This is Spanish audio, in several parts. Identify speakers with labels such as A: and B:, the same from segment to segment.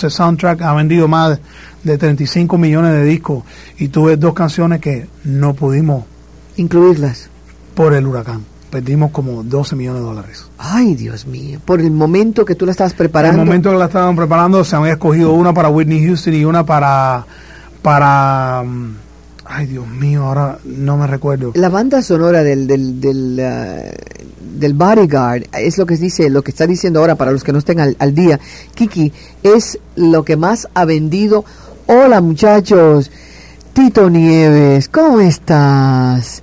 A: Ese soundtrack ha vendido más de 35 millones de discos y tuve dos canciones que no pudimos
B: Incluirlas.
A: por el huracán. Perdimos como 12 millones de dólares.
B: Ay, Dios mío. Por el momento que tú la estabas preparando.
A: el momento que la estaban preparando se había escogido una para Whitney Houston y una para... para mm, ay, Dios mío, ahora no me recuerdo.
B: La banda sonora del, del, ah, del Bodyguard es lo que dice, lo que está diciendo ahora para los que no estén al, al día. Kiki es lo que más ha vendido. Hola muchachos, Tito Nieves, ¿cómo estás?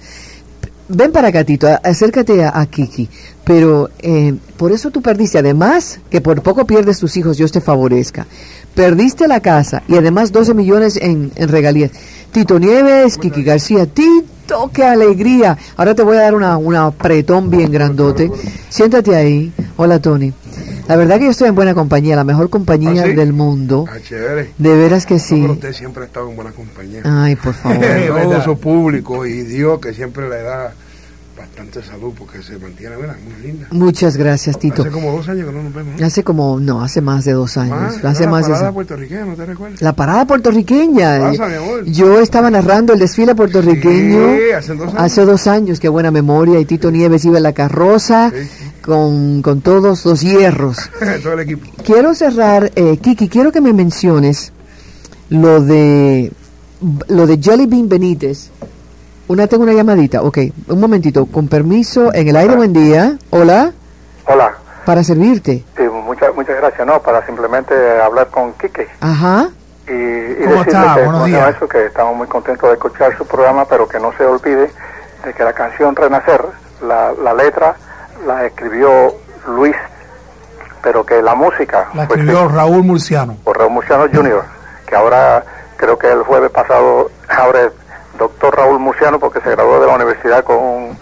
B: Ven para acá, Tito, acércate a, a Kiki. Pero eh, por eso tú perdiste, además que por poco pierdes tus hijos, Dios te favorezca. Perdiste la casa y además 12 millones en, en regalías. Tito Nieves, Kiki García, Tito, qué alegría. Ahora te voy a dar una, una apretón bien grandote. Siéntate ahí. Hola, Tony. La verdad que yo estoy en buena compañía, la mejor compañía
C: ¿Ah, sí?
B: del mundo.
C: Ah, chévere.
B: De veras que
C: No,
B: sí.
C: pero usted siempre ha estado en buena compañía.
B: Ay, por favor.
C: Todo
A: verdad.
C: su público y Dios que siempre le da bastante salud porque se mantiene, mira, muy linda.
B: Muchas gracias, Tito.
C: Hace como dos años que no nos vemos. ¿no?
B: Hace como, no, hace más de dos años.
C: Más,
B: hace
C: era
B: más de
C: la parada
B: eso.
C: puertorriqueña, ¿no te recuerdas?
B: La parada puertorriqueña.
C: Pasa, mi amor.
B: Yo estaba narrando el desfile puertorriqueño
C: Sí, hace dos años.
B: hace dos años, qué buena memoria. Y Tito Nieves iba en la carroza
C: Sí, sí.
B: Con, con todos los hierros.
C: Todo el equipo.
B: Quiero cerrar, eh, Kiki, quiero que me menciones lo de lo de Jelly Bean Benítez. Una tengo una llamadita, ok, un momentito, con permiso, en el aire, buen día, hola,
D: Hola,
B: para servirte,
D: sí, muchas muchas gracias, no, para simplemente hablar con Quique
B: ajá,
D: y, y
A: ¿Cómo
D: decirle
A: está?
D: que,
A: Buenos
D: ¿cómo se llama
A: días.
D: eso? que estamos muy contentos de escuchar su programa, pero que no se olvide de que la canción Renacer, la, la letra la escribió Luis, pero que la música
A: La escribió Raúl Murciano.
D: por Raúl Murciano Jr., que ahora creo que el jueves pasado ahora es doctor Raúl Murciano porque se graduó de la universidad con un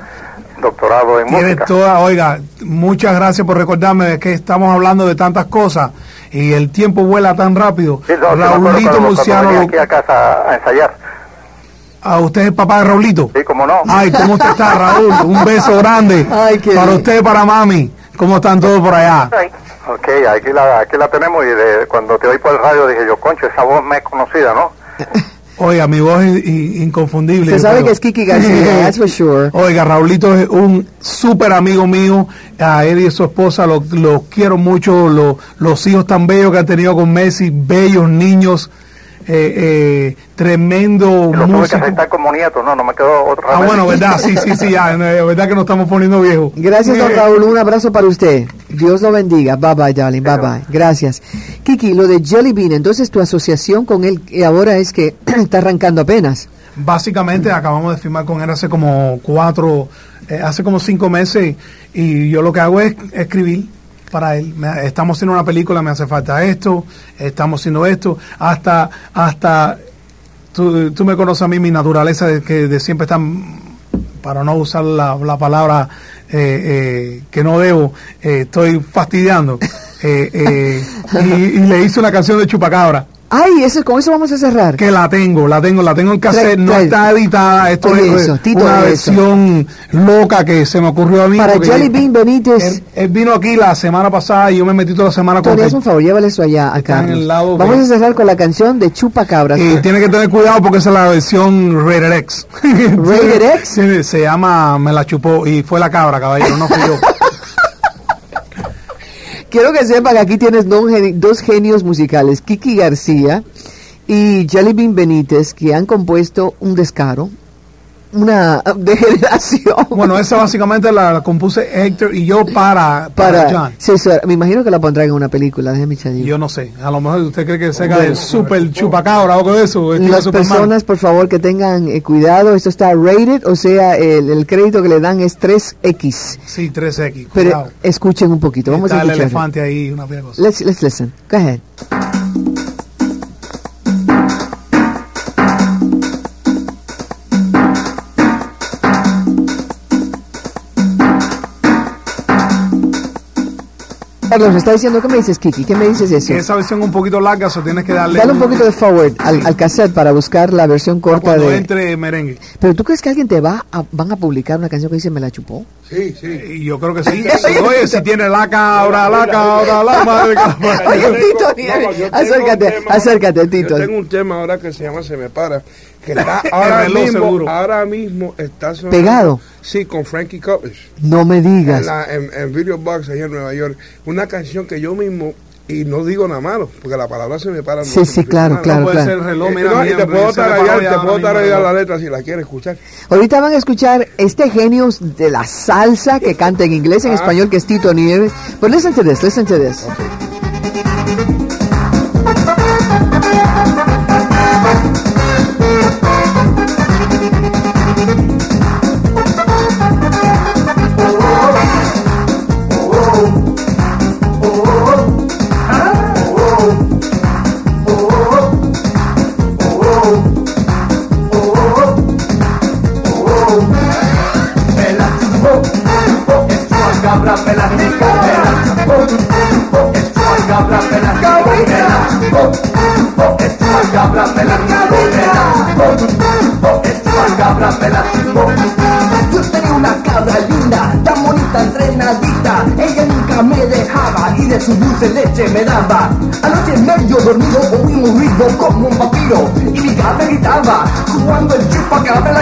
D: doctorado en
A: Tiene
D: música.
A: toda, oiga, muchas gracias por recordarme de que estamos hablando de tantas cosas y el tiempo vuela tan rápido.
D: Sí, no,
A: Raulito Murciano,
D: aquí a casa a ensayar.
A: A usted es el papá de Raulito.
D: Sí, como no.
A: Ay, ¿cómo usted está, Raúl? Un beso grande
B: Ay, qué
A: para
B: bien.
A: usted para mami. ¿Cómo están todos por allá?
D: Ok, aquí la, aquí la tenemos y de, cuando te oí por el radio dije yo, concho, esa voz me es conocida, ¿no?
A: Oiga, mi voz es inconfundible.
B: se sabe que es Kiki García, that's for sure.
A: Oiga, Raulito es un súper amigo mío. A él y a su esposa los lo quiero mucho. lo- los hijos tan bellos que ha tenido con Messi, bellos niños. Eh, eh, tremendo
D: que
A: músico.
D: aceptar como nieto, no, no me quedó otro
A: Ah, bueno, verdad, sí, sí, sí, ya, verdad que nos estamos poniendo viejos.
B: Gracias, don
A: Eh,
B: Raúl. Un abrazo para usted. Dios lo bendiga. Bye bye, darling. Bye bye. Gracias. Kiki, lo de Jelly Bean, entonces tu asociación con él eh, ahora es que está arrancando apenas.
A: Básicamente acabamos de firmar con él hace como cuatro, eh, hace como cinco meses y yo lo que hago es escribir para él. Estamos haciendo una película, me hace falta esto, estamos haciendo esto, hasta, hasta, tú, tú me conoces a mí, mi naturaleza de que de siempre están, para no usar la, la palabra eh, eh, que no debo, eh, estoy fastidiando. Y, y le hice una canción de Chupacabra
B: Ay, eso, con eso vamos a cerrar.
A: que la tengo, la tengo, la tengo en cassette, no está editada, esto
B: Oye
A: es
B: eso, Tito,
A: una versión loca que se me ocurrió a mí.
B: Para Jelly Bean Benítez.
A: él, él vino aquí la semana pasada y yo me metí toda la semana con él.
B: un favor, llévale eso allá a Carlos. Vamos
A: que-
B: a cerrar con la canción de Chupa Cabras.
A: Y tiene que tener cuidado porque esa es la versión Rated X. Sí, se llama Me la chupó y fue la cabra, caballero, no fui yo.
B: Quiero que sepa que aquí tienes dos, geni- dos genios musicales, Kiki García y Jelly Bean Benítez, que han compuesto un descaro, una degeneración.
A: Bueno, esa básicamente la, la compuse Héctor y yo para, para,
B: para,
A: John.
B: me imagino que la pondrán en una película, déjeme echar
A: Yo no sé, a lo mejor usted cree que sea del super chupacabra o algo de eso.
B: Las personas, por favor, que tengan eh, cuidado, esto está rated, o sea, el, el crédito que le dan es 3X.
A: Sí, 3X,
B: Pero
A: cuidado.
B: escuchen un poquito, vamos
A: Está
B: a
A: el
B: escuchar.
A: elefante ahí, una de cosas.
B: Let's, let's listen. Go ahead. Carlos, me está diciendo, ¿qué me dices, Kiki? ¿Qué me dices eso?
A: Esa versión un poquito larga, eso tienes que darle.
B: Dale un poquito de forward al, al cassette para buscar la versión corta
A: cuando
B: de...
A: entre merengue.
B: Pero tú crees que alguien te va a, van a publicar una canción que dice me la chupó?
C: Sí, sí.
A: Y yo creo que sí. Oye, si tiene laca, ahora laca, ahora la madre.
B: Oye, Tito, acércate, acércate, Tito.
C: Yo tengo un tema ahora que se llama Se me para, que está ahora mismo,
A: seguro.
C: ahora mismo está sonando.
B: ¿Pegado?
C: Sí, con Frankie Cutlass.
B: No me
C: En,
B: digas.
C: la, en, en Video Box allá en Nueva York. Una canción que yo mismo, y no digo nada malo, porque la palabra se me para. no
B: Sí, sí, claro, claro.
A: No puede ser el reloj, mira,
C: no, y te puedo tararear, te puedo tararear la letra si la quieres escuchar.
B: Ahorita van a escuchar este genio de la salsa que canta en inglés, en
C: Ah.
B: español, que es Tito Nieves. But listen to this, listen to this.
E: Yo tenía una cabra linda, tan bonita, entrenadita. Ella nunca me dejaba y de su dulce leche me daba. Anoche medio dormido oí un ruido como un vampiro y mi cabra gritaba cuando el chupacabra la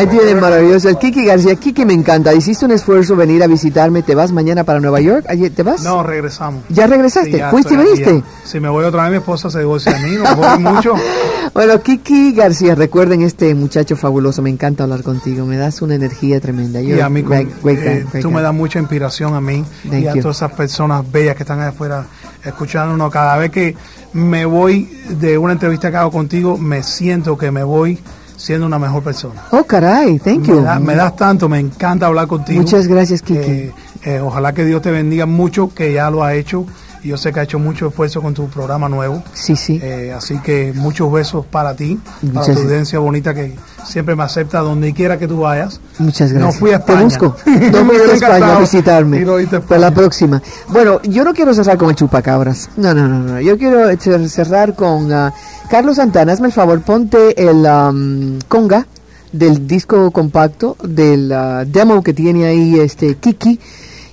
B: Ahí tienen maravilloso. El Kiki García. Kiki me encanta. Hiciste un esfuerzo venir a visitarme. ¿Te vas mañana para Nueva York? ¿Te vas?
A: No, regresamos.
B: ¿Ya regresaste?
A: Sí, ya
B: ¿Fuiste y
A: aquí,
B: viniste?
A: ya. Si me voy otra vez, mi esposa se divorcia de mí, no voy mucho.
B: Bueno, Kiki García, recuerden este muchacho fabuloso. Me encanta hablar contigo. Me das una energía tremenda.
A: Y
B: You're
A: a mí,
B: guy,
A: eh, tú me das mucha inspiración a mí
B: Thank
A: y a
B: you.
A: todas esas personas bellas que están allá afuera escuchándonos. Cada vez que me voy de una entrevista que hago contigo, me siento que me voy siendo una mejor persona.
B: Oh, caray. Thank
A: Me,
B: you.
A: da- me das tanto, me encanta hablar contigo.
B: Muchas gracias, Kiki.
A: Eh, eh, ojalá que Dios te bendiga mucho, que ya lo ha hecho. Y yo sé que ha hecho mucho esfuerzo con tu programa nuevo.
B: Sí, sí.
A: Eh, así que muchos besos para ti, para
B: Muchas-
A: tu audiencia bonita que siempre me acepta donde quiera que tú vayas.
B: Muchas gracias.
A: No fui a
B: Te
A: España.
B: busco.
A: Me
B: No fuiste a España a visitarme. Para la próxima. Bueno, yo no quiero cerrar con el chupacabras. No, no, no, no. Yo quiero cer- cerrar con ah, Carlos Santana. Hazme el favor, ponte el am, conga del disco compacto, del ah, demo que tiene ahí este Kiki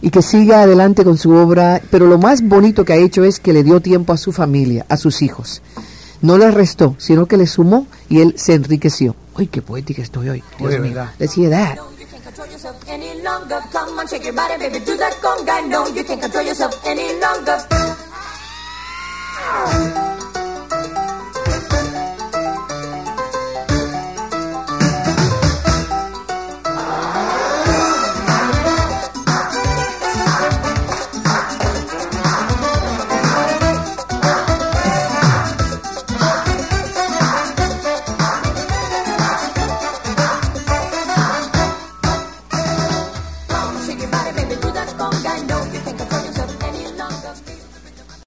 B: y que siga adelante con su obra. Pero lo más bonito que ha hecho es que le dio tiempo a su familia, a sus hijos. No le restó, sino que le sumó y él se enriqueció. Uy, qué poética estoy hoy. Dios
A: Oye,
B: mío.
A: ¿verdad?
B: Let's hear that.